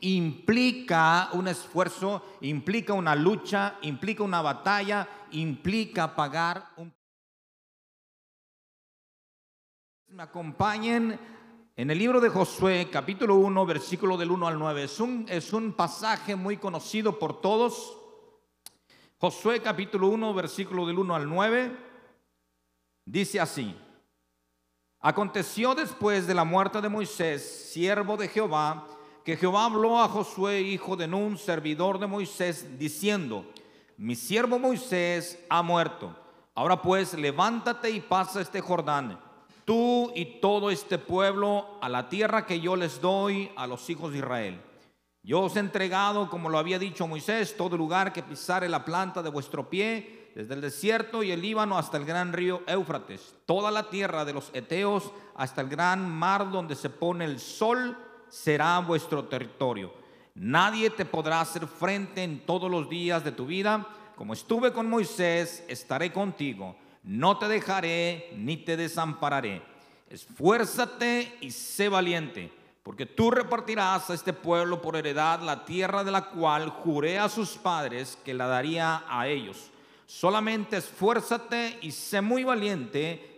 implica un esfuerzo, implica una lucha, implica una batalla, implica pagar un... Me acompañen en el libro de Josué, capítulo 1, versículo del 1 al 9. Es un, es un pasaje muy conocido por todos. Josué, capítulo 1, versículo del 1 al 9. Dice así. Aconteció después de la muerte de Moisés, siervo de Jehová, que Jehová habló a Josué, hijo de Nun, servidor de Moisés, diciendo, mi siervo Moisés ha muerto. Ahora pues, levántate y pasa este Jordán, tú y todo este pueblo, a la tierra que yo les doy a los hijos de Israel. Yo os he entregado, como lo había dicho Moisés, todo lugar que pisare la planta de vuestro pie, desde el desierto y el Líbano hasta el gran río Éufrates, toda la tierra de los Eteos hasta el gran mar donde se pone el sol será vuestro territorio. Nadie te podrá hacer frente en todos los días de tu vida. Como estuve con Moisés, estaré contigo. No te dejaré ni te desampararé. Esfuérzate y sé valiente, porque tú repartirás a este pueblo por heredad la tierra de la cual juré a sus padres que la daría a ellos. Solamente esfuérzate y sé muy valiente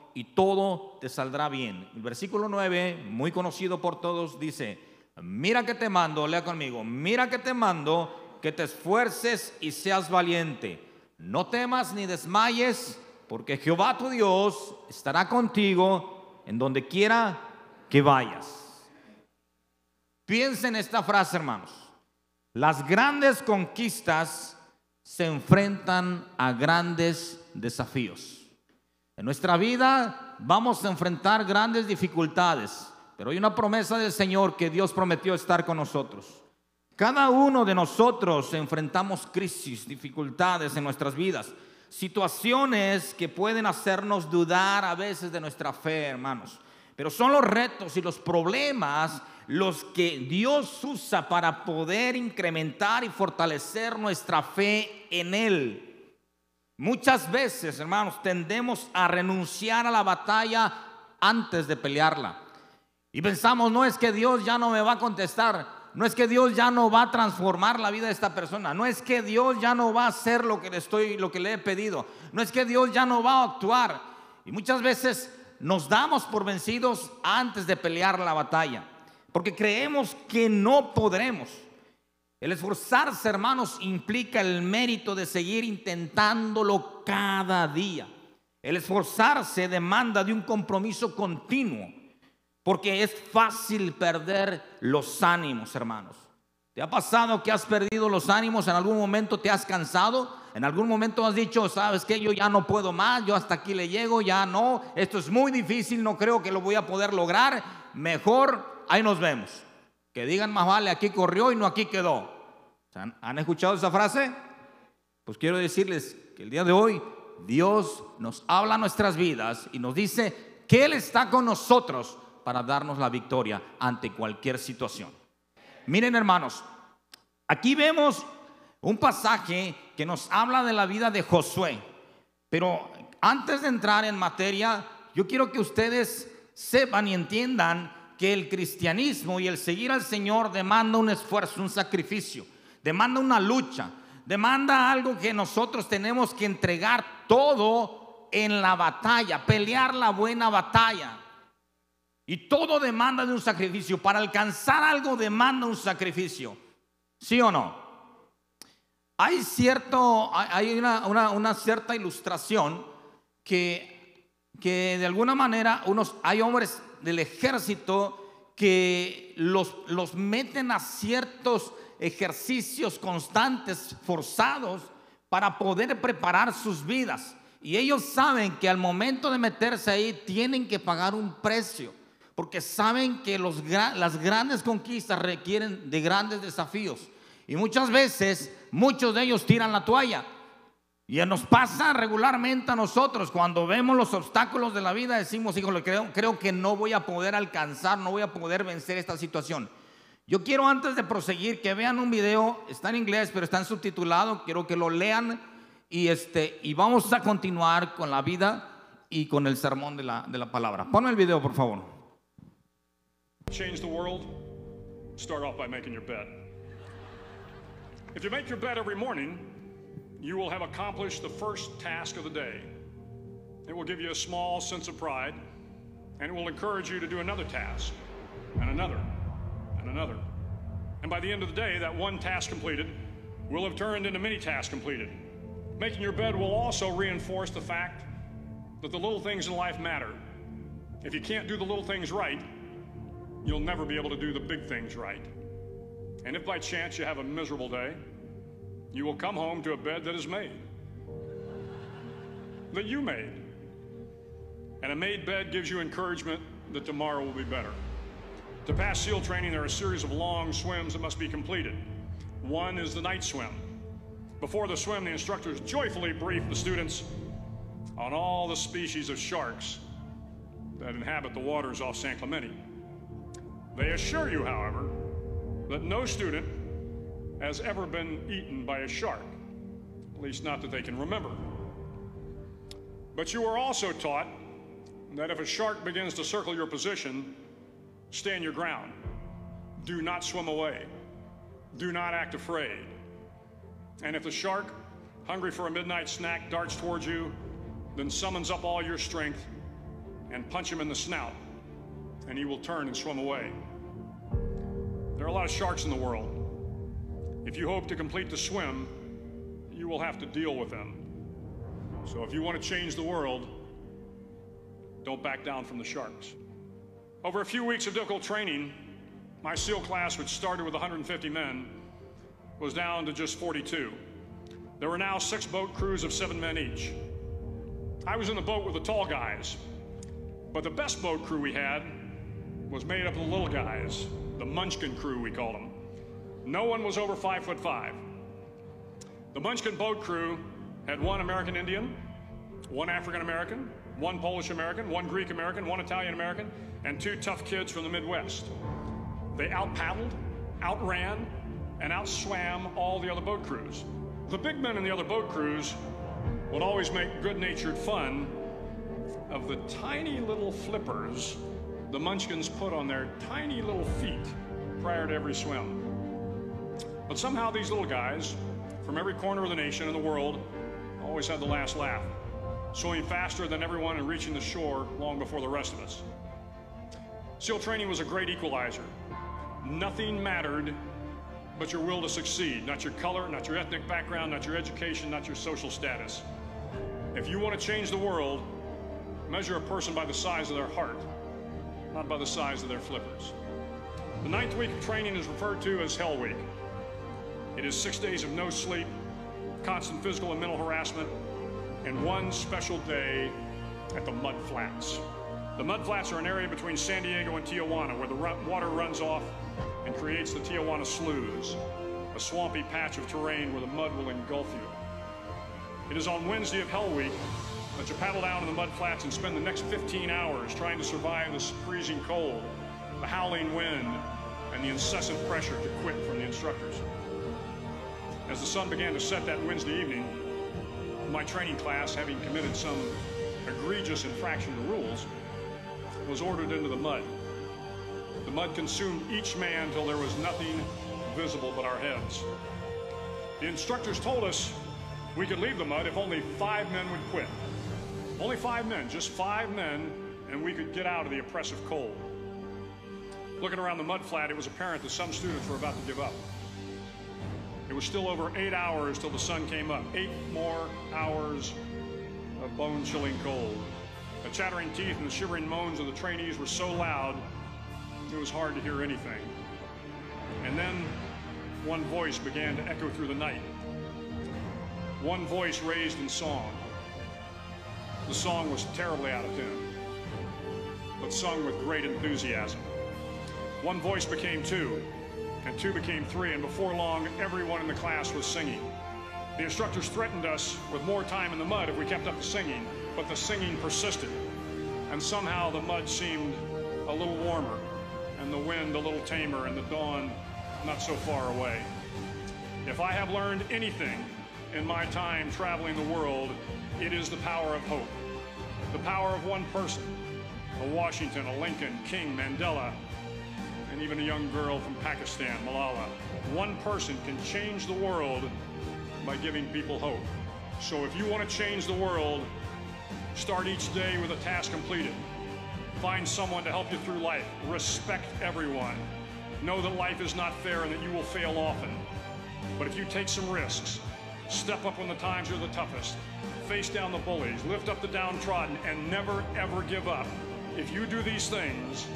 y todo te saldrá bien. El versículo 9, muy conocido por todos, dice, mira que te mando, lea conmigo, mira que te mando que te esfuerces y seas valiente. No temas ni desmayes, porque Jehová tu Dios estará contigo en donde quiera que vayas. Piensa en esta frase, hermanos. Las grandes conquistas se enfrentan a grandes desafíos. En nuestra vida vamos a enfrentar grandes dificultades, pero hay una promesa del Señor que Dios prometió estar con nosotros. Cada uno de nosotros enfrentamos crisis, dificultades en nuestras vidas, situaciones que pueden hacernos dudar a veces de nuestra fe, hermanos. Pero son los retos y los problemas los que Dios usa para poder incrementar y fortalecer nuestra fe en Él. Muchas veces, hermanos, tendemos a renunciar a la batalla antes de pelearla. Y pensamos, no es que Dios ya no me va a contestar, no es que Dios ya no va a transformar la vida de esta persona, no es que Dios ya no va a hacer lo que le estoy lo que le he pedido, no es que Dios ya no va a actuar. Y muchas veces nos damos por vencidos antes de pelear la batalla, porque creemos que no podremos. El esforzarse, hermanos, implica el mérito de seguir intentándolo cada día. El esforzarse demanda de un compromiso continuo, porque es fácil perder los ánimos, hermanos. ¿Te ha pasado que has perdido los ánimos? ¿En algún momento te has cansado? ¿En algún momento has dicho, sabes que yo ya no puedo más, yo hasta aquí le llego, ya no, esto es muy difícil, no creo que lo voy a poder lograr? Mejor, ahí nos vemos. Que digan más vale, aquí corrió y no aquí quedó. ¿Han, escuchado esa frase? Pues quiero decirles que el día de hoy Dios nos habla nuestras vidas y nos dice que Él está con nosotros para darnos la victoria ante cualquier situación. Miren hermanos, aquí vemos un pasaje que nos habla de la vida de Josué, pero antes de entrar en materia, yo quiero que ustedes sepan y entiendan que el cristianismo y el seguir al Señor demanda un esfuerzo, un sacrificio, demanda una lucha, demanda algo que nosotros tenemos que entregar todo en la batalla, pelear la buena batalla. Y todo demanda de un sacrificio. Para alcanzar algo demanda un sacrificio. ¿Sí o no? Hay cierto, hay una, una cierta ilustración que, que de alguna manera unos, hay hombres del ejército que los, los meten a ciertos ejercicios constantes, forzados, para poder preparar sus vidas. Y ellos saben que al momento de meterse ahí tienen que pagar un precio, porque saben que los, las grandes conquistas requieren de grandes desafíos. Y muchas veces, muchos de ellos tiran la toalla. Y nos pasa regularmente a nosotros, cuando vemos los obstáculos de la vida, decimos, híjole, creo, creo que no voy a poder alcanzar, no voy a poder vencer esta situación. Yo quiero antes de proseguir que vean un video, está en inglés, pero está en subtitulado, quiero que lo lean y, este, y vamos a continuar con la vida y con el sermón de la, de la palabra. Ponme el video, por favor. Change the world, start off by making your bed. If you make your bed every morning, you will have accomplished the first task of the day. It will give you a small sense of pride, and it will encourage you to do another task, and another, and another. And by the end of the day, that one task completed will have turned into many tasks completed. Making your bed will also reinforce the fact that the little things in life matter. If you can't do the little things right, you'll never be able to do the big things right. And if by chance you have a miserable day, you will come home to a bed that is made, that you made. And a made bed gives you encouragement that tomorrow will be better. To pass SEAL training, there are a series of long swims that must be completed. One is the night swim. Before the swim, the instructors joyfully brief the students on all the species of sharks that inhabit the waters off San Clemente. They assure you, however, that no student has ever been eaten by a shark, at least not that they can remember. But you are also taught that if a shark begins to circle your position, stand your ground. Do not swim away. Do not act afraid. And if the shark, hungry for a midnight snack, darts towards you, then summons up all your strength and punch him in the snout, and he will turn and swim away. There are a lot of sharks in the world. If you hope to complete the swim, you will have to deal with them. So if you want to change the world, don't back down from the sharks. Over a few weeks of difficult training, my SEAL class, which started with 150 men, was down to just 42. There were now six boat crews of seven men each. I was in the boat with the tall guys, but the best boat crew we had was made up of the little guys, the Munchkin crew, we called them. No one was over five foot five. The Munchkin boat crew had one American Indian, one African American, one Polish American, one Greek American, one Italian American, and two tough kids from the Midwest. They out paddled, outran, and outswam all the other boat crews. The big men in the other boat crews would always make good natured fun of the tiny little flippers the munchkins put on their tiny little feet prior to every swim. But somehow these little guys from every corner of the nation and the world always had the last laugh, swimming faster than everyone and reaching the shore long before the rest of us. SEAL training was a great equalizer. Nothing mattered but your will to succeed, not your color, not your ethnic background, not your education, not your social status. If you want to change the world, measure a person by the size of their heart, not by the size of their flippers. The ninth week of training is referred to as Hell Week. It is six days of no sleep, constant physical and mental harassment, and one special day at the Mud Flats. The Mud Flats are an area between San Diego and Tijuana where the water runs off and creates the Tijuana Sloughs, a swampy patch of terrain where the mud will engulf you. It is on Wednesday of Hell Week that you paddle down to the mud flats and spend the next 15 hours trying to survive the freezing cold, the howling wind, and the incessant pressure to quit from the instructors. As the sun began to set that Wednesday evening, my training class, having committed some egregious infraction to rules, was ordered into the mud. The mud consumed each man till there was nothing visible but our heads. The instructors told us we could leave the mud if only five men would quit. Only five men, just five men, and we could get out of the oppressive cold. Looking around the mud flat, it was apparent that some students were about to give up. It was still over eight hours till the sun came up. Eight more hours of bone chilling cold. The chattering teeth and the shivering moans of the trainees were so loud, it was hard to hear anything. And then one voice began to echo through the night. One voice raised in song. The song was terribly out of tune, but sung with great enthusiasm. One voice became two, and two became three, and before long, everyone in the class was singing. The instructors threatened us with more time in the mud if we kept up the singing, but the singing persisted. And somehow the mud seemed a little warmer, and the wind a little tamer, and the dawn not so far away. If I have learned anything in my time traveling the world, it is the power of hope. The power of one person a Washington, a Lincoln, King, Mandela, and even a young girl from Pakistan, Malala. One person can change the world by giving people hope. So if you want to change the world, start each day with a task completed. Find someone to help you through life. Respect everyone. Know that life is not fair and that you will fail often. But if you take some risks, step up when the times are the toughest, face down the bullies, lift up the downtrodden, and never ever give up. If you do these things,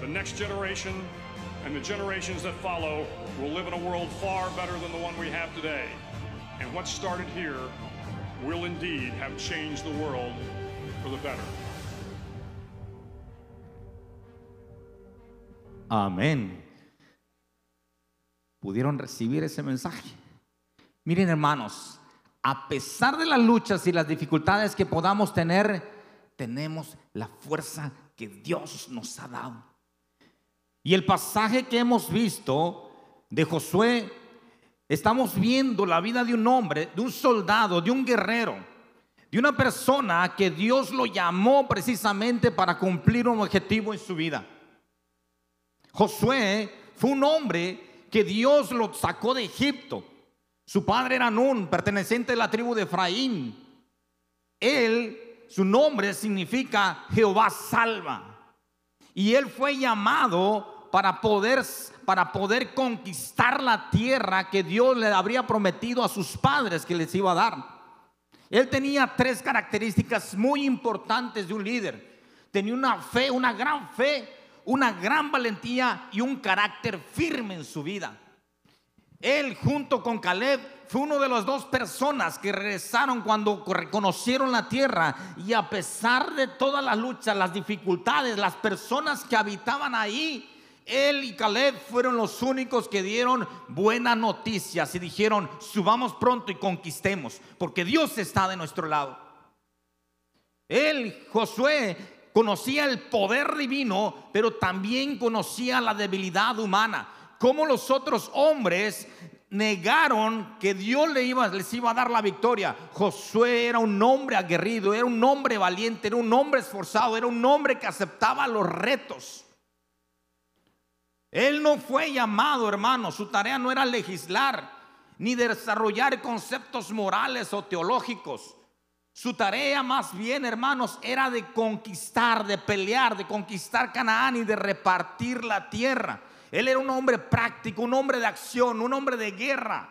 the next generation and the generations that follow will live in a world far better than the one we have today. And what started here will indeed have changed the world for the better. Amén. ¿Pudieron recibir ese mensaje? Miren hermanos, a pesar de las luchas y las dificultades que podamos tener, tenemos la fuerza que Dios nos ha dado. Y el pasaje que hemos visto de Josué, estamos viendo la vida de un hombre, de un soldado, de un guerrero, de una persona que Dios lo llamó precisamente para cumplir un objetivo en su vida. Josué fue un hombre que Dios lo sacó de Egipto. Su padre era Nun, perteneciente a la tribu de Efraín. Él, su nombre significa Jehová salva. Y él fue llamado para poder, para poder conquistar la tierra que Dios le habría prometido a sus padres que les iba a dar. Él tenía tres características muy importantes de un líder. Tenía una fe, una gran fe, una gran valentía y un carácter firme en su vida. Él junto con Caleb fue uno de las dos personas que regresaron cuando reconocieron la tierra y a pesar de todas las luchas, las dificultades, las personas que habitaban ahí, él y Caleb fueron los únicos que dieron buenas noticias y dijeron, subamos pronto y conquistemos, porque Dios está de nuestro lado. Él, Josué, conocía el poder divino, pero también conocía la debilidad humana. Como los otros hombres negaron que Dios le iba, les iba a dar la victoria. Josué era un hombre aguerrido, era un hombre valiente, era un hombre esforzado, era un hombre que aceptaba los retos. Él no fue llamado, hermano, su tarea no era legislar ni desarrollar conceptos morales o teológicos. Su tarea más bien, hermanos, era de conquistar, de pelear, de conquistar Canaán y de repartir la tierra. Él era un hombre práctico, un hombre de acción, un hombre de guerra.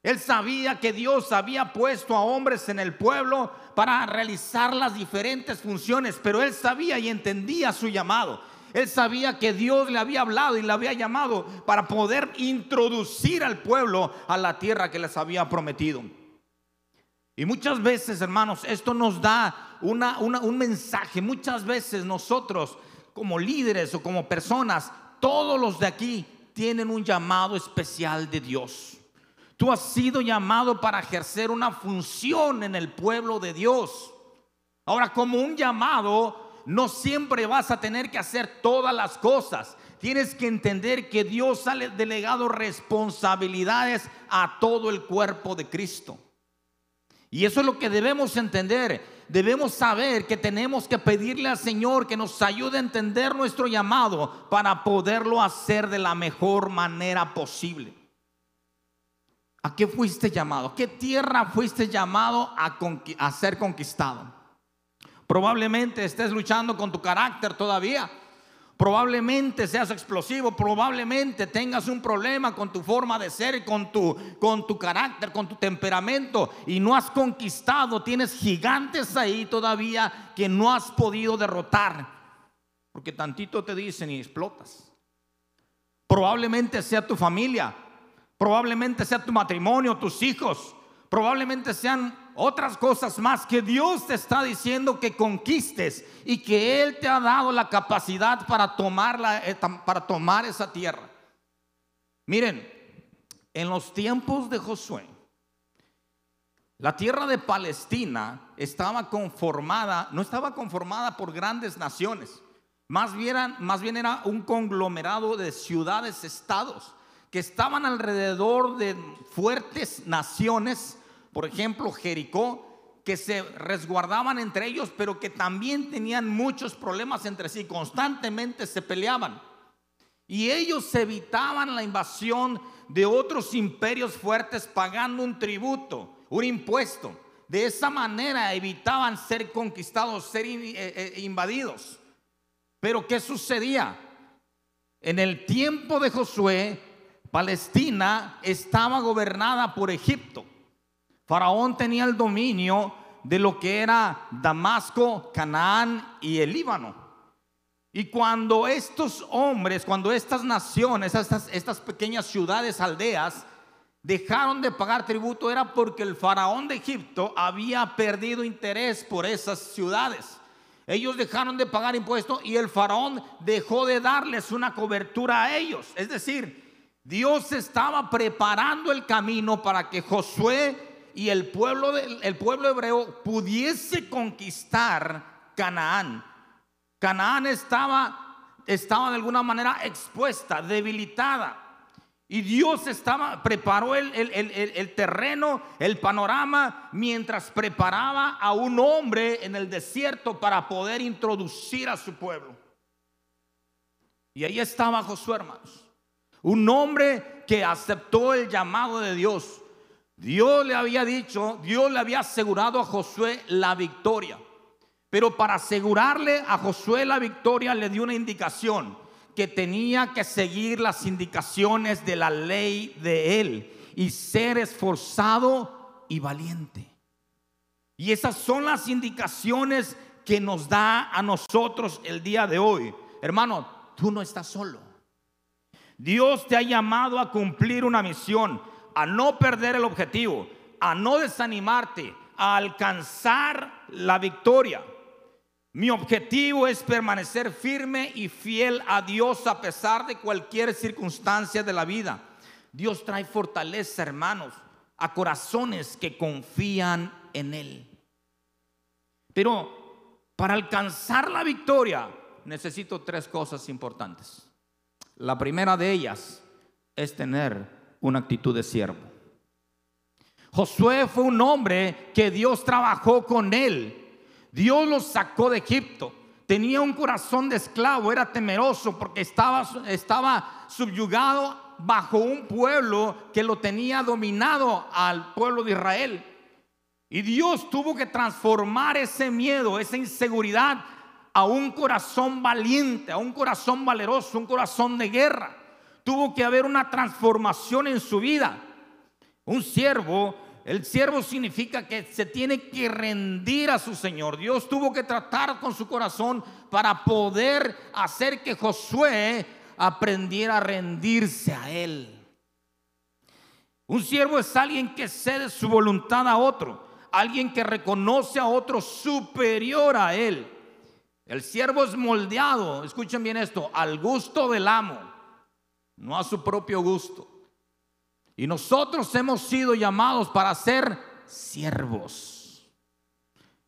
Él sabía que Dios había puesto a hombres en el pueblo para realizar las diferentes funciones, pero él sabía y entendía su llamado. Él sabía que Dios le había hablado y le había llamado para poder introducir al pueblo a la tierra que les había prometido. Y muchas veces, hermanos, esto nos da un mensaje. Muchas veces nosotros, como líderes o como personas, todos los de aquí tienen un llamado especial de Dios. Tú has sido llamado para ejercer una función en el pueblo de Dios. Ahora, como un llamado, no siempre vas a tener que hacer todas las cosas. Tienes que entender que Dios ha delegado responsabilidades a todo el cuerpo de Cristo. Y eso es lo que debemos entender. Debemos saber que tenemos que pedirle al Señor que nos ayude a entender nuestro llamado para poderlo hacer de la mejor manera posible. ¿A qué fuiste llamado? ¿A qué tierra fuiste llamado a, a ser conquistado? Probablemente estés luchando con tu carácter todavía. Probablemente seas explosivo, probablemente tengas un problema con tu forma de ser, con tu, con tu carácter, con tu temperamento y no has conquistado, tienes gigantes ahí todavía que no has podido derrotar, porque tantito te dicen y explotas. Probablemente sea tu familia, probablemente sea tu matrimonio, tus hijos, probablemente sean otras cosas más que Dios te está diciendo que conquistes y que Él te ha dado la capacidad para tomar, eh, para tomar esa tierra. Miren, en los tiempos de Josué, la tierra de Palestina estaba conformada, no estaba conformada por grandes naciones, más bien, más bien era un conglomerado de ciudades, estados, que estaban alrededor de fuertes naciones, por ejemplo Jericó, que se resguardaban entre ellos, pero que también tenían muchos problemas entre sí, constantemente se peleaban. Y ellos evitaban la invasión de otros imperios fuertes pagando un tributo, un impuesto. De esa manera evitaban ser conquistados, ser eh, eh, invadidos. Pero ¿qué sucedía? En el tiempo de Josué, Palestina estaba gobernada por Egipto. Faraón tenía el dominio de lo que era Damasco, Canaán y el Líbano. Y cuando estos hombres, cuando estas naciones, estas, estas pequeñas ciudades, aldeas, dejaron de pagar tributo, era porque el faraón de Egipto había perdido interés por esas ciudades. Ellos dejaron de pagar impuestos y el faraón dejó de darles una cobertura a ellos. Es decir, Dios estaba preparando el camino para que Josué y el pueblo, el pueblo hebreo pudiese conquistar Canaán. Canaán estaba, estaba de alguna manera expuesta, debilitada. Y Dios estaba, preparó el, el, terreno, el panorama, mientras preparaba a un hombre en el desierto para poder introducir a su pueblo. Y ahí estaba Josué, hermanos. Un hombre que aceptó el llamado de Dios. Dios le había dicho, Dios le había asegurado a Josué la victoria. Pero para asegurarle a Josué la victoria le dio una indicación que tenía que seguir las indicaciones de la ley de él y ser esforzado y valiente. Y esas son las indicaciones que nos da a nosotros el día de hoy. Hermano, tú no estás solo. Dios te ha llamado a cumplir una misión, a no perder el objetivo, a no desanimarte, a alcanzar la victoria. Mi objetivo es permanecer firme y fiel a Dios a pesar de cualquier circunstancia de la vida. Dios trae fortaleza, hermanos, a corazones que confían en Él. Pero para alcanzar la victoria necesito tres cosas importantes. La primera de ellas es tener una actitud de siervo. Josué fue un hombre que Dios trabajó con él Dios los sacó de Egipto. Tenía un corazón de esclavo, era temeroso porque estaba, estaba subyugado bajo un pueblo que lo tenía dominado al pueblo de Israel. Y Dios tuvo que transformar ese miedo, esa inseguridad a un corazón valiente, a un corazón valeroso, un corazón de guerra. Tuvo que haber una transformación en su vida. Un siervo el siervo significa que se tiene que rendir a su Señor. Dios tuvo que tratar con su corazón para poder hacer que Josué aprendiera a rendirse a Él. Un siervo es alguien que cede su voluntad a otro, alguien que reconoce a otro superior a Él. El siervo es moldeado, escuchen bien esto, al gusto del amo, no a su propio gusto. Y nosotros hemos sido llamados para ser siervos.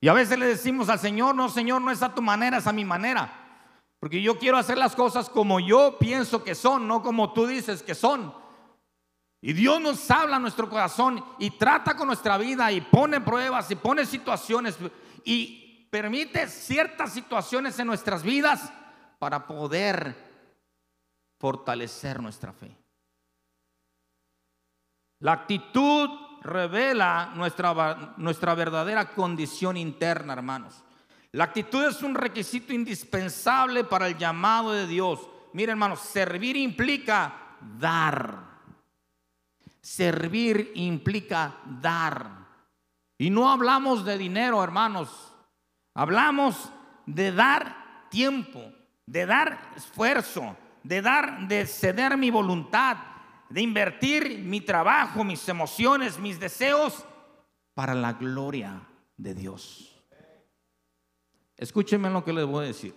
Y a veces le decimos al Señor, no Señor, no es a tu manera, es a mi manera. Porque yo quiero hacer las cosas como yo pienso que son, no como tú dices que son. Y Dios nos habla a nuestro corazón y trata con nuestra vida y pone pruebas y pone situaciones y permite ciertas situaciones en nuestras vidas para poder fortalecer nuestra fe. La actitud revela nuestra, nuestra verdadera condición interna, hermanos. La actitud es un requisito indispensable para el llamado de Dios. Mira, hermanos, servir implica dar. Servir implica dar. Y no hablamos de dinero, hermanos. Hablamos de dar tiempo, de dar esfuerzo, de dar, de ceder mi voluntad, de invertir mi trabajo, mis emociones, mis deseos para la gloria de Dios. Escúchenme lo que les voy a decir.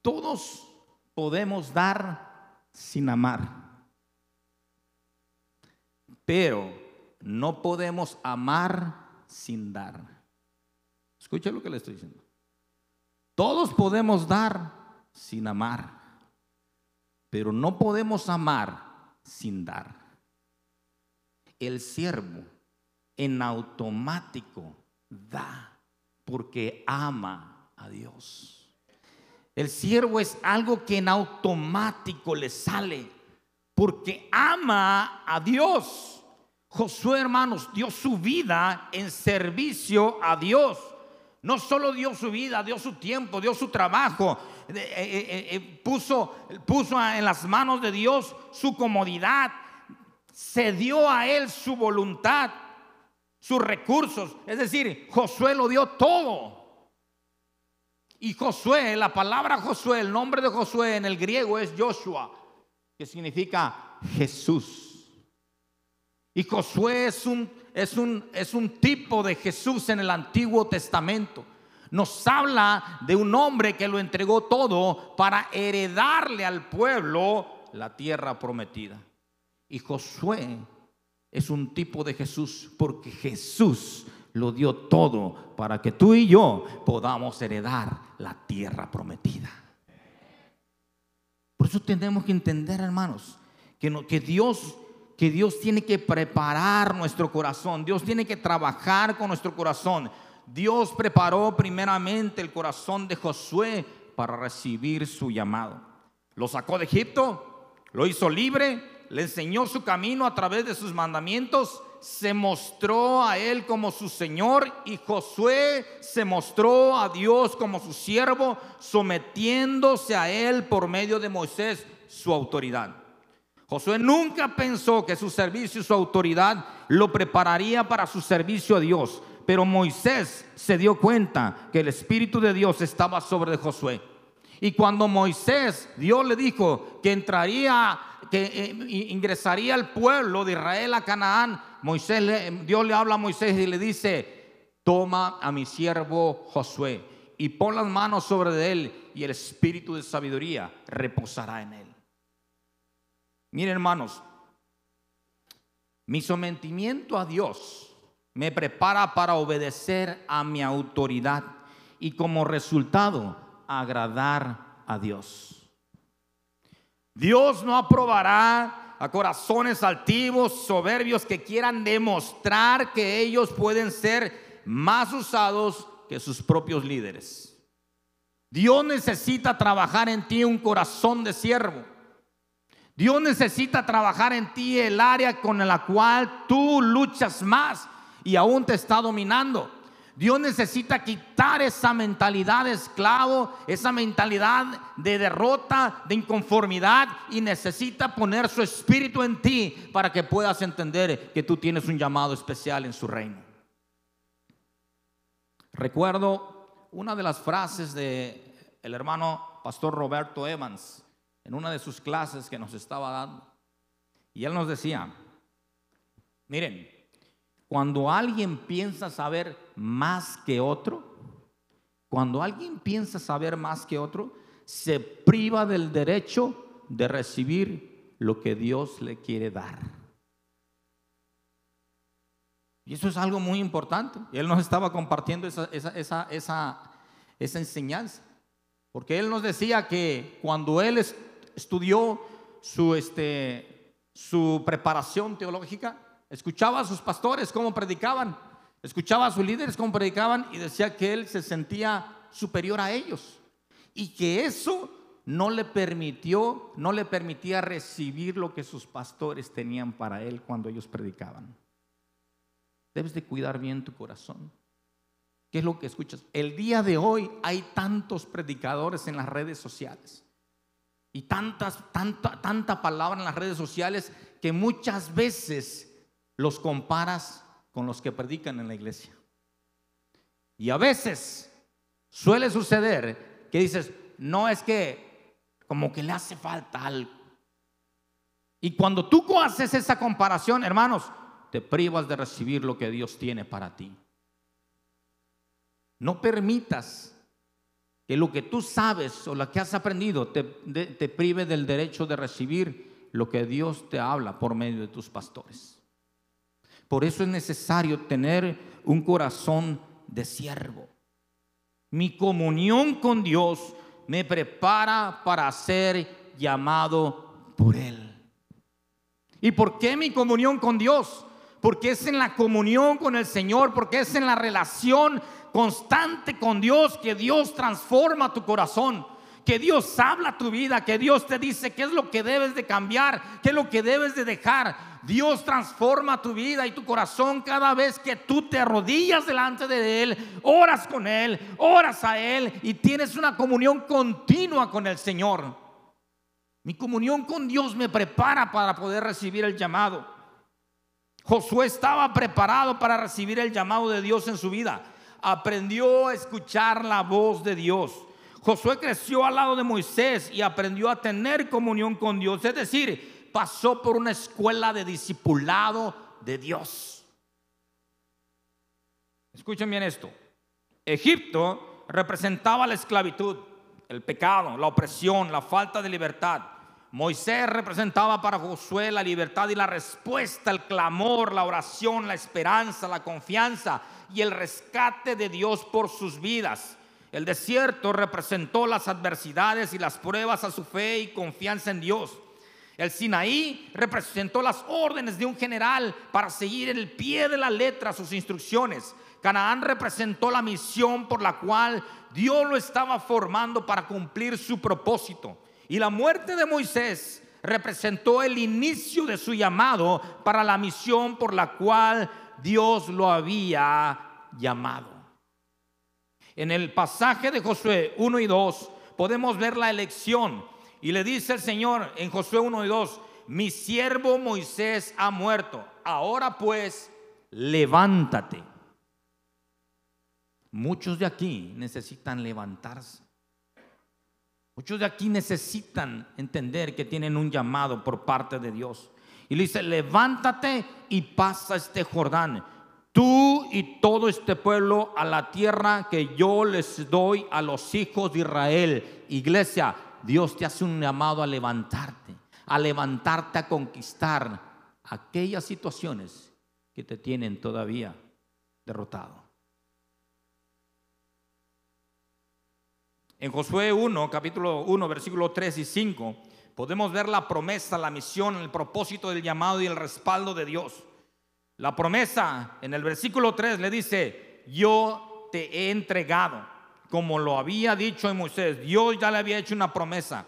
Todos podemos dar sin amar. Pero no podemos amar sin dar. Escucha lo que le estoy diciendo. Todos podemos dar sin amar, pero no podemos amar sin dar. El siervo en automático da porque ama a Dios. El siervo es algo que en automático le sale porque ama a Dios. Josué, hermanos, dio su vida en servicio a Dios. No solo dio su vida, dio su tiempo, dio su trabajo, eh, eh, eh, puso, puso en las manos de Dios su comodidad, se dio a él su voluntad, sus recursos. Es decir, Josué lo dio todo. Y Josué, la palabra Josué, el nombre de Josué en el griego es Joshua, que significa Jesús. Y Josué es un, es un, es un tipo de Jesús en el Antiguo Testamento. Nos habla de un hombre que lo entregó todo para heredarle al pueblo la tierra prometida. Y Josué es un tipo de Jesús porque Jesús lo dio todo para que tú y yo podamos heredar la tierra prometida. Por eso tenemos que entender, hermanos, que, que Dios que Dios tiene que preparar nuestro corazón, Dios tiene que trabajar con nuestro corazón. Dios preparó primeramente el corazón de Josué para recibir su llamado. Lo sacó de Egipto, lo hizo libre, le enseñó su camino a través de sus mandamientos, se mostró a él como su Señor y Josué se mostró a Dios como su siervo, sometiéndose a él por medio de Moisés, su autoridad. Josué nunca pensó que su servicio y su autoridad lo prepararía para su servicio a Dios, pero Moisés se dio cuenta que el Espíritu de Dios estaba sobre Josué. Y cuando Moisés, Dios le dijo que entraría que eh, ingresaría el pueblo de Israel a Canaán, Moisés, Dios le habla a Moisés y le dice, toma a mi siervo Josué y pon las manos sobre él y el espíritu de sabiduría reposará en él. Miren hermanos, mi sometimiento a Dios me prepara para obedecer a mi autoridad y como resultado agradar a Dios. Dios no aprobará a corazones altivos, soberbios que quieran demostrar que ellos pueden ser más usados que sus propios líderes. Dios necesita trabajar en ti un corazón de siervo. Dios necesita trabajar en ti el área con la cual tú luchas más y aún te está dominando. Dios necesita quitar esa mentalidad de esclavo, esa mentalidad de derrota, de inconformidad y necesita poner su espíritu en ti para que puedas entender que tú tienes un llamado especial en su reino. Recuerdo una de las frases de el hermano pastor Roberto Evans en una de sus clases que nos estaba dando. Y él nos decía, miren, cuando alguien piensa saber más que otro, cuando alguien piensa saber más que otro, se priva del derecho de recibir lo que Dios le quiere dar. Y eso es algo muy importante. Él nos estaba compartiendo esa, esa, esa enseñanza. Porque él nos decía que cuando él estudió su, este, su preparación teológica, Escuchaba a sus pastores cómo predicaban, escuchaba a sus líderes cómo predicaban y decía que él se sentía superior a ellos y que eso no le permitió, no le permitía recibir lo que sus pastores tenían para él cuando ellos predicaban. Debes de cuidar bien tu corazón. ¿Qué es lo que escuchas? El día de hoy hay tantos predicadores en las redes sociales y tantas, tanta, tanta palabra en las redes sociales que muchas veces los comparas con los que predican en la iglesia. Y a veces suele suceder que dices, no es que como que le hace falta algo. Y cuando tú haces esa comparación, hermanos, te privas de recibir lo que Dios tiene para ti. No permitas que lo que tú sabes o lo que has aprendido te, te prive del derecho de recibir lo que Dios te habla por medio de tus pastores. Por eso es necesario tener un corazón de siervo. Mi comunión con Dios me prepara para ser llamado por Él. ¿Y por qué mi comunión con Dios? Porque es en la comunión con el Señor, porque es en la relación constante con Dios que Dios transforma tu corazón que Dios habla tu vida, que Dios te dice qué es lo que debes de cambiar, qué es lo que debes de dejar. Dios transforma tu vida y tu corazón cada vez que tú te arrodillas delante de Él, oras con Él, oras a Él y tienes una comunión continua con el Señor. Mi comunión con Dios me prepara para poder recibir el llamado. Josué estaba preparado para recibir el llamado de Dios en su vida. Aprendió a escuchar la voz de Dios. Josué creció al lado de Moisés y aprendió a tener comunión con Dios. Es decir, pasó por una escuela de discipulado de Dios. Escuchen bien esto. Egipto representaba la esclavitud, el pecado, la opresión, la falta de libertad. Moisés representaba para Josué la libertad y la respuesta, el clamor, la oración, la esperanza, la confianza y el rescate de Dios por sus vidas. El desierto representó las adversidades y las pruebas a su fe y confianza en Dios. El Sinaí representó las órdenes de un general para seguir en el pie de la letra sus instrucciones. Canaán representó la misión por la cual Dios lo estaba formando para cumplir su propósito. Y la muerte de Moisés representó el inicio de su llamado para la misión por la cual Dios lo había llamado. En el pasaje de Josué 1 y 2 podemos ver la elección y le dice el Señor en Josué 1 y 2, mi siervo Moisés ha muerto, ahora pues levántate. Muchos de aquí necesitan levantarse. Muchos de aquí necesitan entender que tienen un llamado por parte de Dios. Y le dice, levántate y pasa este Jordán tú y todo este pueblo a la tierra que yo les doy a los hijos de Israel. Iglesia, Dios te hace un llamado a levantarte, a levantarte a conquistar aquellas situaciones que te tienen todavía derrotado. En Josué 1, capítulo 1, versículo 3 y 5, podemos ver la promesa, la misión, el propósito del llamado y el respaldo de Dios. La promesa en el versículo 3 le dice, yo te he entregado, como lo había dicho en Moisés, Dios ya le había hecho una promesa.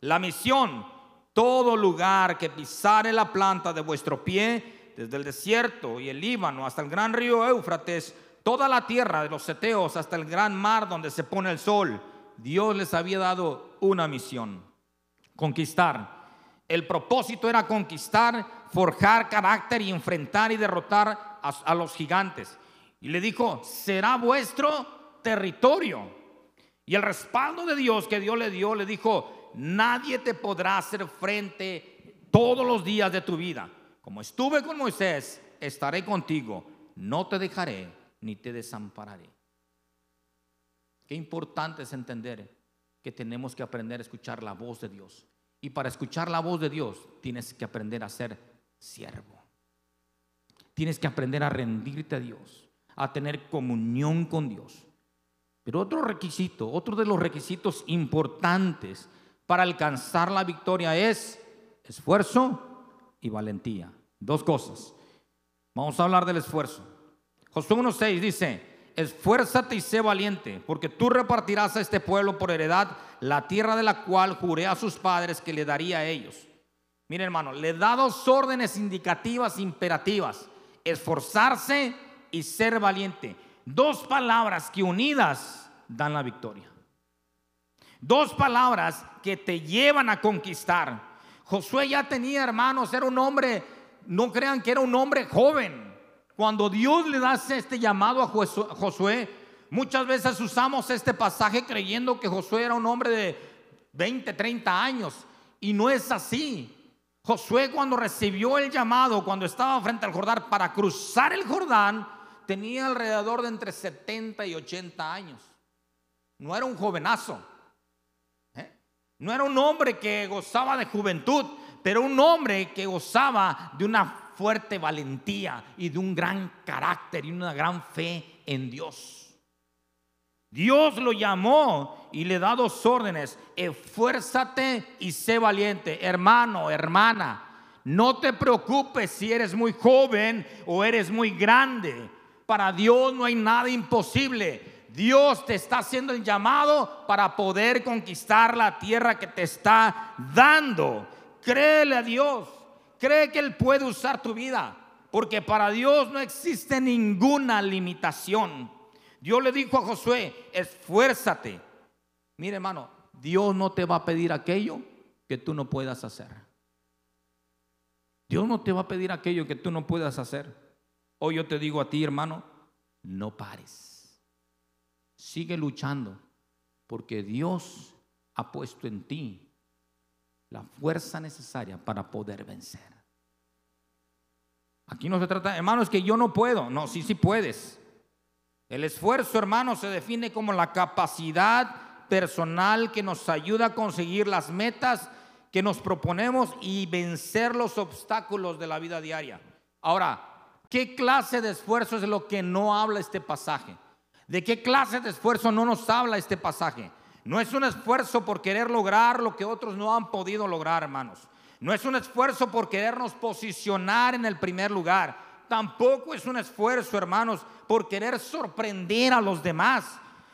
La misión, todo lugar que pisare la planta de vuestro pie, desde el desierto y el Líbano hasta el gran río Éufrates, toda la tierra de los seteos hasta el gran mar donde se pone el sol, Dios les había dado una misión, conquistar. El propósito era conquistar forjar carácter y enfrentar y derrotar a, los gigantes. Y le dijo, será vuestro territorio. Y el respaldo de Dios que Dios le dio, le dijo, nadie te podrá hacer frente todos los días de tu vida. Como estuve con Moisés, estaré contigo, no te dejaré ni te desampararé. Qué importante es entender que tenemos que aprender a escuchar la voz de Dios. Y para escuchar la voz de Dios, tienes que aprender a ser siervo. Tienes que aprender a rendirte a Dios, a tener comunión con Dios. Pero otro requisito, otro de los requisitos importantes para alcanzar la victoria es esfuerzo y valentía. Dos cosas. Vamos a hablar del esfuerzo. Josué 1.6 dice, esfuérzate y sé valiente, porque tú repartirás a este pueblo por heredad la tierra de la cual juré a sus padres que le daría a ellos. Mire hermano, le da dos órdenes indicativas imperativas. Esforzarse y ser valiente. Dos palabras que unidas dan la victoria. Dos palabras que te llevan a conquistar. Josué ya tenía hermanos, era un hombre, no crean que era un hombre joven. Cuando Dios le da este llamado a Josué, muchas veces usamos este pasaje creyendo que Josué era un hombre de 20, 30 años. Y no es así. Josué cuando recibió el llamado, cuando estaba frente al Jordán para cruzar el Jordán, tenía alrededor de entre 70 y 80 años. No era un jovenazo. ¿eh? No era un hombre que gozaba de juventud, pero un hombre que gozaba de una fuerte valentía y de un gran carácter y una gran fe en Dios. Dios lo llamó y le da dos órdenes. Esfuérzate y sé valiente. Hermano, hermana, no te preocupes si eres muy joven o eres muy grande. Para Dios no hay nada imposible. Dios te está haciendo el llamado para poder conquistar la tierra que te está dando. Créele a Dios. Cree que Él puede usar tu vida. Porque para Dios no existe ninguna limitación. Dios le dijo a Josué, esfuérzate. Mire hermano, Dios no te va a pedir aquello que tú no puedas hacer. Dios no te va a pedir aquello que tú no puedas hacer. Hoy yo te digo a ti, hermano, no pares. Sigue luchando porque Dios ha puesto en ti la fuerza necesaria para poder vencer. Aquí no se trata, hermano, es que yo no puedo. No, sí, sí puedes. El esfuerzo, hermano, se define como la capacidad personal que nos ayuda a conseguir las metas que nos proponemos y vencer los obstáculos de la vida diaria. Ahora, ¿qué clase de esfuerzo es lo que no habla este pasaje? ¿De qué clase de esfuerzo no nos habla este pasaje? No es un esfuerzo por querer lograr lo que otros no han podido lograr, hermanos. No es un esfuerzo por querernos posicionar en el primer lugar. Tampoco es un esfuerzo, hermanos, por querer sorprender a los demás.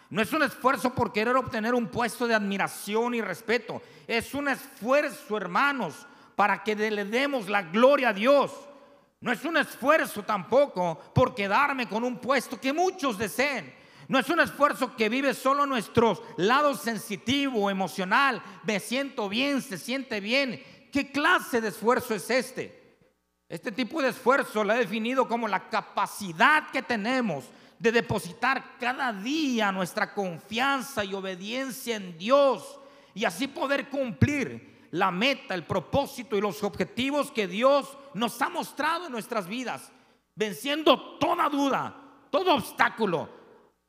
No es un esfuerzo por querer obtener un puesto de admiración y respeto. Es un esfuerzo, hermanos, para que le demos la gloria a Dios. No es un esfuerzo tampoco por quedarme con un puesto que muchos deseen. No es un esfuerzo que vive solo nuestros lados sensitivo, emocional. Me siento bien, se siente bien. ¿Qué clase de esfuerzo es este? Este tipo de esfuerzo lo he definido como la capacidad que tenemos de depositar cada día nuestra confianza y obediencia en Dios y así poder cumplir la meta, el propósito y los objetivos que Dios nos ha mostrado en nuestras vidas, venciendo toda duda, todo obstáculo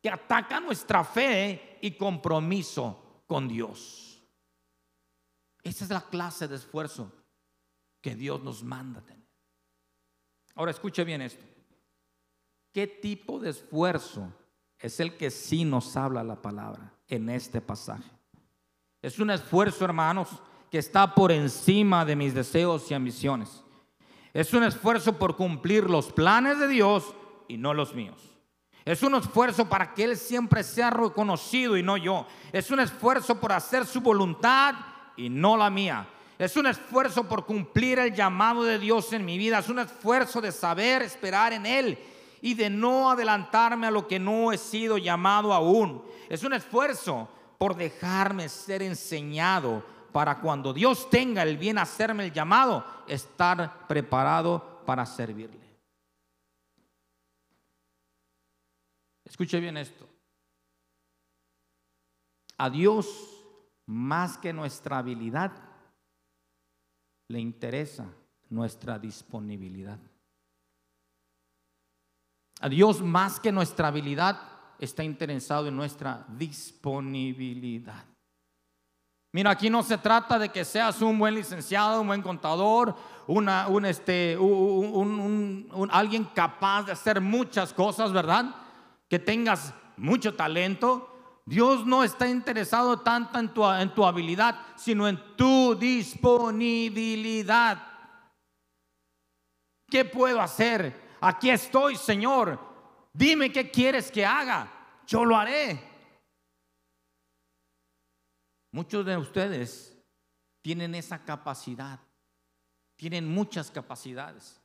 que ataca nuestra fe y compromiso con Dios. Esa es la clase de esfuerzo que Dios nos manda tener. Ahora escuche bien esto. ¿Qué tipo de esfuerzo es el que sí nos habla la palabra en este pasaje? Es un esfuerzo, hermanos, que está por encima de mis deseos y ambiciones. Es un esfuerzo por cumplir los planes de Dios y no los míos. Es un esfuerzo para que Él siempre sea reconocido y no yo. Es un esfuerzo por hacer su voluntad y no la mía. Es un esfuerzo por cumplir el llamado de Dios en mi vida. Es un esfuerzo de saber esperar en Él y de no adelantarme a lo que no he sido llamado aún. Es un esfuerzo por dejarme ser enseñado para cuando Dios tenga el bien hacerme el llamado, estar preparado para servirle. Escuche bien esto. A Dios, más que nuestra habilidad, le interesa nuestra disponibilidad. A Dios más que nuestra habilidad está interesado en nuestra disponibilidad. Mira, aquí no se trata de que seas un buen licenciado, un buen contador, un, este, un, alguien capaz de hacer muchas cosas, ¿verdad? Que tengas mucho talento. Dios no está interesado tanto en tu, en tu habilidad, sino en tu disponibilidad. ¿Qué puedo hacer? Aquí estoy, Señor. Dime qué quieres que haga. Yo lo haré. Muchos de ustedes tienen esa capacidad. Tienen muchas capacidades.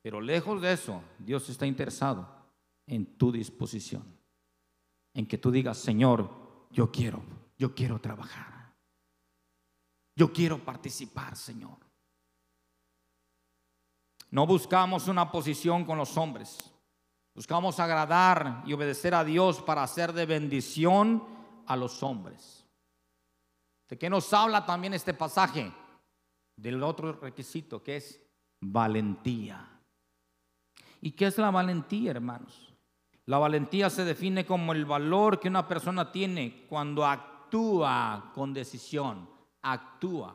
Pero lejos de eso, Dios está interesado en tu disposición en que tú digas, Señor, yo quiero, yo quiero trabajar. Yo quiero participar, Señor. No buscamos una posición con los hombres. Buscamos agradar y obedecer a Dios para hacer de bendición a los hombres. ¿De qué nos habla también este pasaje? Del otro requisito que es valentía. ¿Y qué es la valentía, hermanos? La valentía se define como el valor que una persona tiene cuando actúa con decisión, actúa.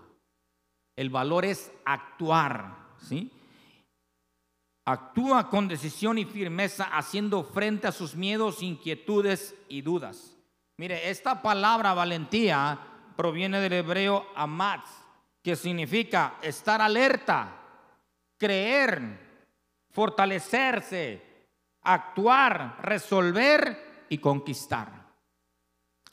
El valor es actuar, ¿sí? Actúa con decisión y firmeza, haciendo frente a sus miedos, inquietudes y dudas. Mire, esta palabra valentía proviene del hebreo amatz, que significa estar alerta, creer, fortalecerse, actuar, resolver y conquistar.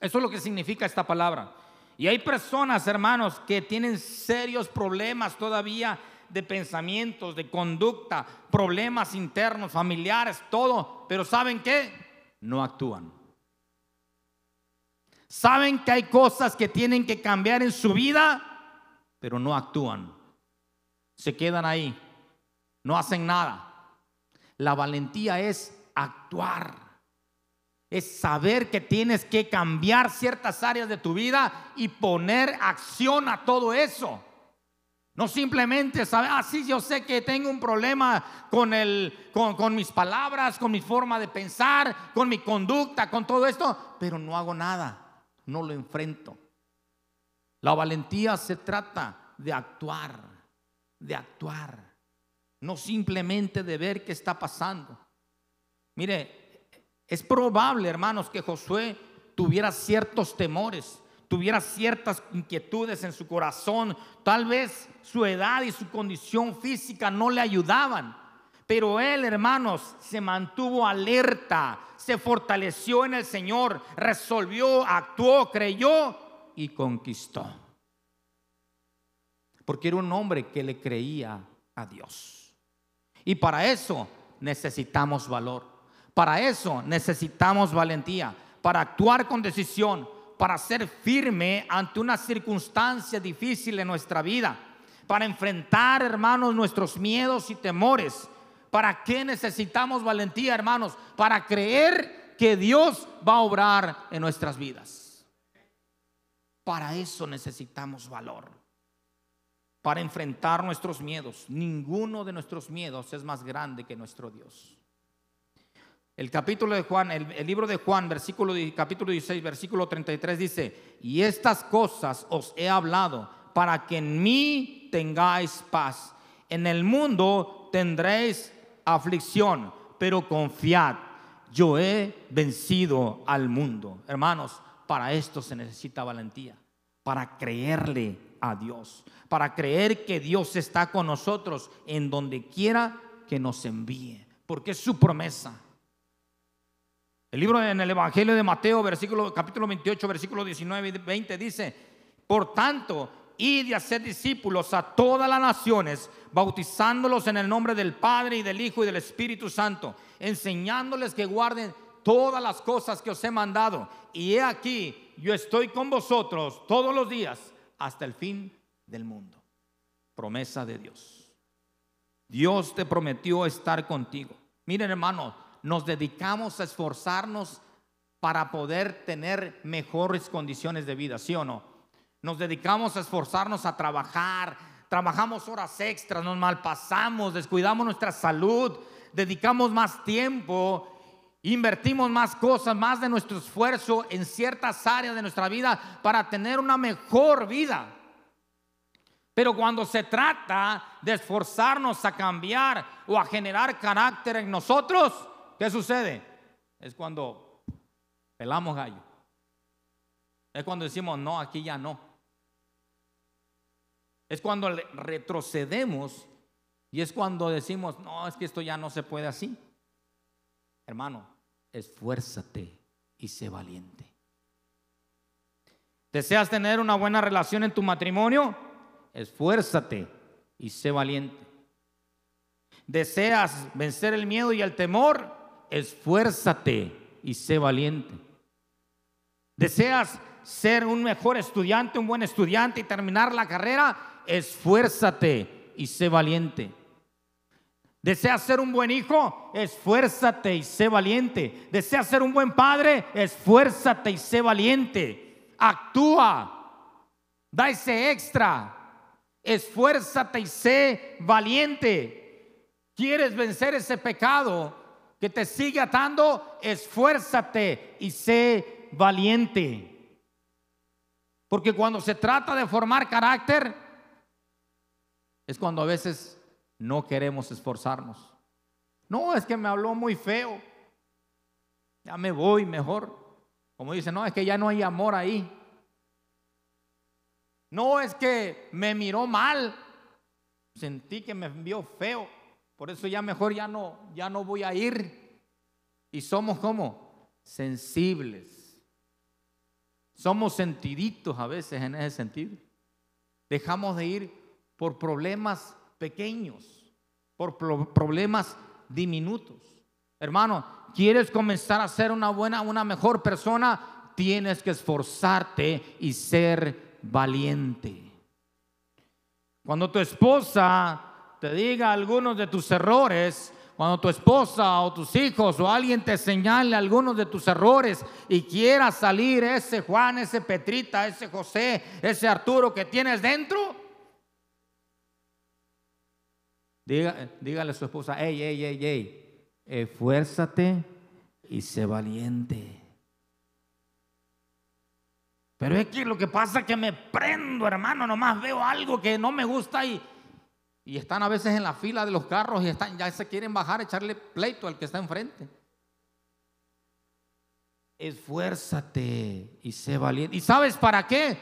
Eso es lo que significa esta palabra. Y hay personas, hermanos, que tienen serios problemas todavía de pensamientos, de conducta, problemas internos, familiares, todo. Pero ¿saben qué? No actúan. Saben que hay cosas que tienen que cambiar en su vida, pero no actúan. Se quedan ahí. No hacen nada. La valentía es actuar. Es saber que tienes que cambiar ciertas áreas de tu vida y poner acción a todo eso. No simplemente saber, ah, sí, yo sé que tengo un problema con, el, con, con mis palabras, con mi forma de pensar, con mi conducta, con todo esto, pero no hago nada, no lo enfrento. La valentía se trata de actuar, de actuar, no simplemente de ver qué está pasando. Mire, es probable, hermanos, que Josué tuviera ciertos temores, tuviera ciertas inquietudes en su corazón, tal vez su edad y su condición física no le ayudaban. Pero él, hermanos, se mantuvo alerta, se fortaleció en el Señor, resolvió, actuó, creyó y conquistó. Porque era un hombre que le creía a Dios. Y para eso necesitamos valor. Para eso necesitamos valentía. Para actuar con decisión para ser firme ante una circunstancia difícil en nuestra vida, para enfrentar, hermanos, nuestros miedos y temores. ¿Para qué necesitamos valentía, hermanos? Para creer que Dios va a obrar en nuestras vidas. Para eso necesitamos valor. Para enfrentar nuestros miedos. Ninguno de nuestros miedos es más grande que nuestro Dios. El capítulo de Juan, el, libro de Juan, versículo, capítulo 16, versículo 33 dice, y estas cosas os he hablado para que en mí tengáis paz. En el mundo tendréis aflicción, pero confiad, yo he vencido al mundo. Hermanos, para esto se necesita valentía, para creerle a Dios, para creer que Dios está con nosotros en donde quiera que nos envíe, porque es su promesa. El libro en el Evangelio de Mateo, versículo, capítulo 28, versículo 19 y 20 dice, por tanto, id y hacer discípulos a todas las naciones, bautizándolos en el nombre del Padre y del Hijo y del Espíritu Santo, enseñándoles que guarden todas las cosas que os he mandado. Y he aquí, yo estoy con vosotros todos los días hasta el fin del mundo. Promesa de Dios. Dios te prometió estar contigo. Miren hermanos, nos dedicamos a esforzarnos para poder tener mejores condiciones de vida, ¿sí o no? Nos dedicamos a esforzarnos a trabajar, trabajamos horas extras, nos malpasamos, descuidamos nuestra salud, dedicamos más tiempo, invertimos más cosas, más de nuestro esfuerzo en ciertas áreas de nuestra vida para tener una mejor vida. Pero cuando se trata de esforzarnos a cambiar o a generar carácter en nosotros, ¿Qué sucede? Es cuando pelamos gallo. Es cuando decimos, no, aquí ya no. Es cuando retrocedemos y es cuando decimos, no, es que esto ya no se puede así. Hermano, esfuérzate y sé valiente. ¿Deseas tener una buena relación en tu matrimonio? Esfuérzate y sé valiente. ¿Deseas vencer el miedo y el temor? esfuérzate y sé valiente. ¿Deseas ser un mejor estudiante, un buen estudiante y terminar la carrera? Esfuérzate y sé valiente. ¿Deseas ser un buen hijo? Esfuérzate y sé valiente. ¿Deseas ser un buen padre? Esfuérzate y sé valiente. Actúa. Da ese extra. Esfuérzate y sé valiente. ¿Quieres vencer ese pecado? que te sigue atando, esfuérzate y sé valiente. Porque cuando se trata de formar carácter, es cuando a veces no queremos esforzarnos. No, es que me habló muy feo. Ya me voy mejor. Como dice, no, es que ya no hay amor ahí. No, es que me miró mal. Sentí que me vio feo. Por eso ya mejor ya no, ya no voy a ir. Y somos como sensibles. Somos sentiditos a veces en ese sentido. Dejamos de ir por problemas pequeños, por problemas diminutos. Hermano, ¿quieres comenzar a ser una buena, una mejor persona? Tienes que esforzarte y ser valiente. Cuando tu esposa te diga algunos de tus errores, cuando tu esposa o tus hijos o alguien te señale algunos de tus errores y quiera salir ese Juan, ese Petrita, ese José, ese Arturo que tienes dentro, dígale a su esposa, hey, hey, hey, hey, esfuérzate y sé valiente. Pero es que lo que pasa es que me prendo, hermano, nomás veo algo que no me gusta y, y están a veces en la fila de los carros y están, ya se quieren bajar, echarle pleito al que está enfrente. Esfuérzate y sé valiente. ¿Y sabes para qué?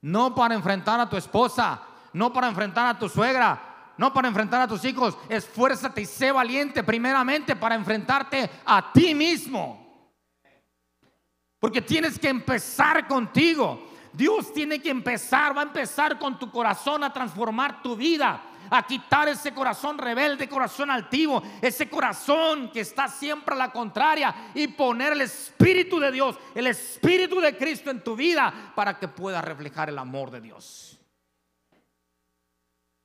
No para enfrentar a tu esposa, no para enfrentar a tu suegra, no para enfrentar a tus hijos. Esfuérzate y sé valiente primeramente para enfrentarte a ti mismo. Porque tienes que empezar contigo. Dios tiene que empezar, va a empezar con tu corazón a transformar tu vida a quitar ese corazón rebelde, corazón altivo, ese corazón que está siempre a la contraria y poner el Espíritu de Dios, el Espíritu de Cristo en tu vida para que pueda reflejar el amor de Dios.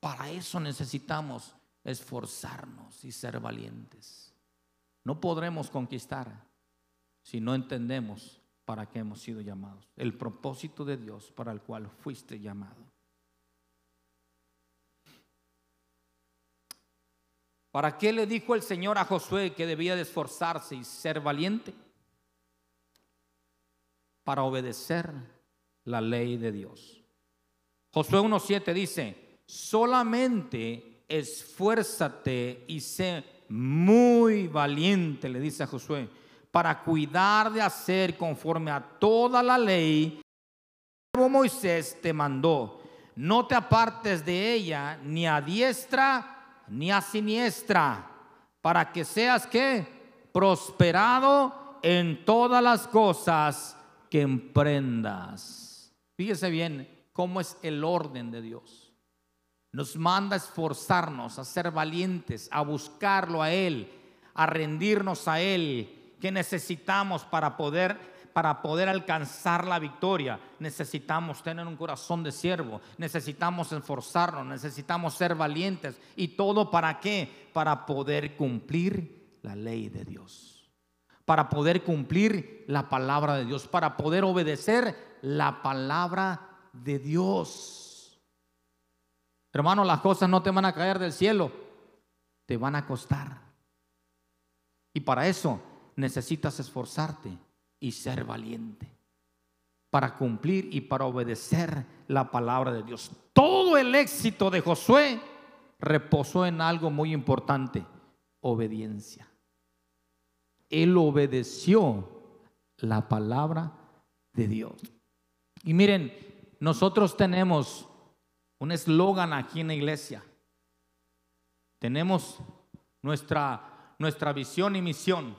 Para eso necesitamos esforzarnos y ser valientes. No podremos conquistar si no entendemos para qué hemos sido llamados, el propósito de Dios para el cual fuiste llamado. ¿Para qué le dijo el Señor a Josué que debía de esforzarse y ser valiente? Para obedecer la ley de Dios. Josué 1.7 dice, solamente esfuérzate y sé muy valiente, le dice a Josué, para cuidar de hacer conforme a toda la ley como Moisés te mandó. No te apartes de ella ni a diestra ni a siniestra, para que seas que prosperado en todas las cosas que emprendas. Fíjese bien cómo es el orden de Dios. Nos manda a esforzarnos, a ser valientes, a buscarlo a Él, a rendirnos a Él. que necesitamos para poder para poder alcanzar la victoria, necesitamos tener un corazón de siervo, necesitamos esforzarnos, necesitamos ser valientes. ¿Y todo para qué? Para poder cumplir la ley de Dios, para poder cumplir la palabra de Dios, para poder obedecer la palabra de Dios. Hermano, las cosas no te van a caer del cielo, te van a costar. Y para eso necesitas esforzarte y ser valiente para cumplir y para obedecer la palabra de Dios. Todo el éxito de Josué reposó en algo muy importante, obediencia. Él obedeció la palabra de Dios. Y miren, nosotros tenemos un eslogan aquí en la iglesia. Tenemos nuestra, nuestra visión y misión.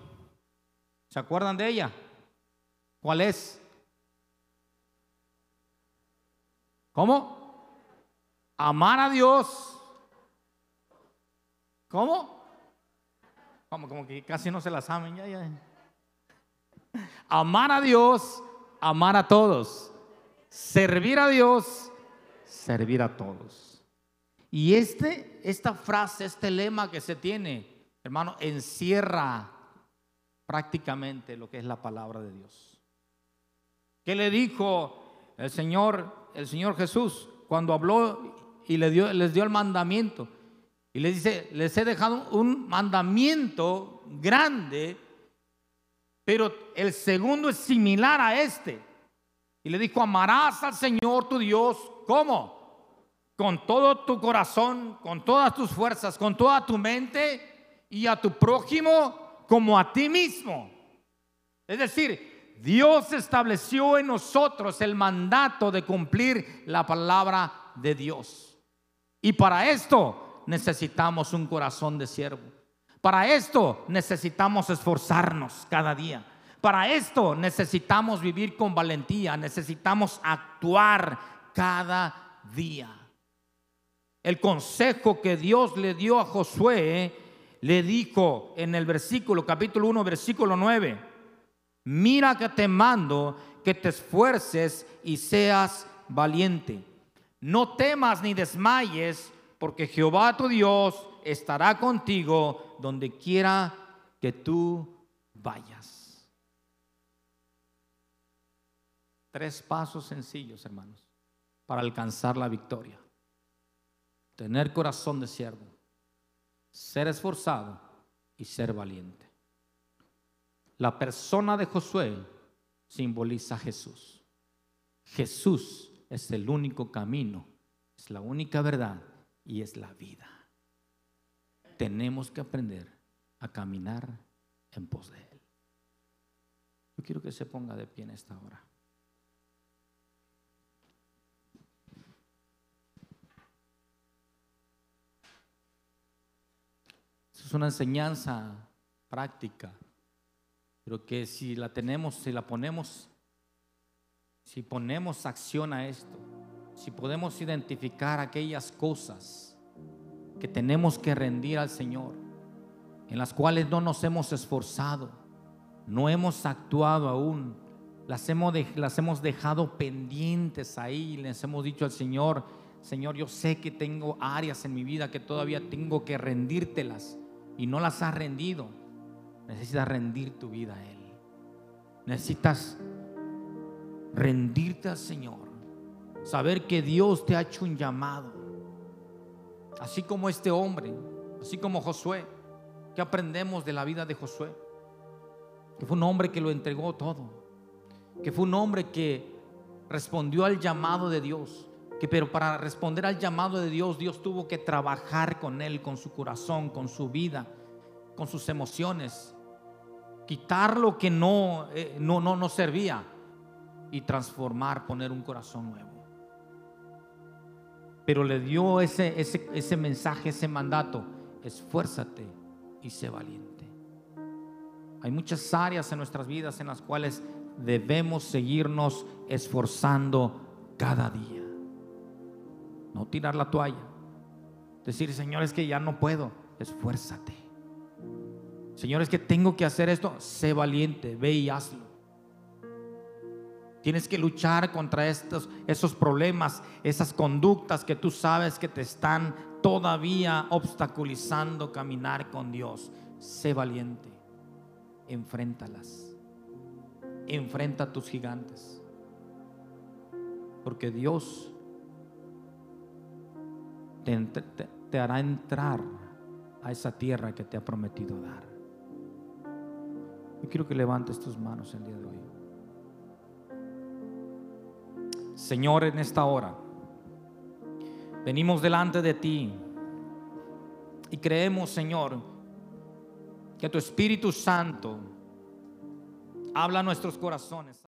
¿Se acuerdan de ella? ¿Cuál es? ¿Cómo? Amar a Dios. ¿Cómo? Como, como que casi no se las amen. Ya, ya. Amar a Dios, amar a todos. Servir a Dios, servir a todos. Y este, esta frase, este lema que se tiene, hermano, encierra prácticamente lo que es la palabra de Dios. ¿Qué le dijo el Señor, el Señor Jesús cuando habló y les dio, les dio el mandamiento? Y les dice, les he dejado un mandamiento grande, pero el segundo es similar a este. Y le dijo, amarás al Señor tu Dios, ¿cómo? Con todo tu corazón, con todas tus fuerzas, con toda tu mente y a tu prójimo como a ti mismo. Es decir, Dios estableció en nosotros el mandato de cumplir la palabra de Dios. Y para esto necesitamos un corazón de siervo. Para esto necesitamos esforzarnos cada día. Para esto necesitamos vivir con valentía, necesitamos actuar cada día. El consejo que Dios le dio a Josué le dijo en el versículo, capítulo 1, versículo 9, mira que te mando que te esfuerces y seas valiente. No temas ni desmayes, porque Jehová tu Dios estará contigo donde quiera que tú vayas. Tres pasos sencillos, hermanos, para alcanzar la victoria. Tener corazón de siervo, ser esforzado y ser valiente. La persona de Josué simboliza a Jesús. Jesús es el único camino, es la única verdad y es la vida. Tenemos que aprender a caminar en pos de Él. Yo quiero que se ponga de pie en esta hora. Es una enseñanza práctica, pero que si la tenemos, si la ponemos, si ponemos acción a esto, si podemos identificar aquellas cosas que tenemos que rendir al Señor, en las cuales no nos hemos esforzado, no hemos actuado aún, las hemos, las hemos dejado pendientes ahí, les hemos dicho al Señor, Señor, yo sé que tengo áreas en mi vida que todavía tengo que rendírtelas y no las has rendido, necesitas rendir tu vida a Él. Necesitas rendirte al Señor. Saber que Dios te ha hecho un llamado. Así como este hombre, así como Josué. ¿Qué aprendemos de la vida de Josué? Que fue un hombre que lo entregó todo. Que fue un hombre que respondió al llamado de Dios. Que pero para responder al llamado de Dios, Dios tuvo que trabajar con él, con su corazón, con su vida, con sus emociones. Quitar lo que no, eh, no, no, no servía y transformar, poner un corazón nuevo. Pero le dio ese, ese, ese mensaje, ese mandato, esfuérzate y sé valiente. Hay muchas áreas en nuestras vidas en las cuales debemos seguirnos esforzando cada día. No tirar la toalla. Decir, Señor, es que ya no puedo. Esfuérzate. Señor, es que tengo que hacer esto. Sé valiente, ve y hazlo. Tienes que luchar contra estos, esos problemas, esas conductas que tú sabes que te están todavía obstaculizando caminar con Dios. Sé valiente. Enfréntalas. Enfrenta a tus gigantes. Porque Dios te, hará entrar a esa tierra que te ha prometido dar. Yo quiero que levantes tus manos el día de hoy. Señor, en esta hora venimos delante de ti y creemos, Señor, que tu Espíritu Santo habla a nuestros corazones.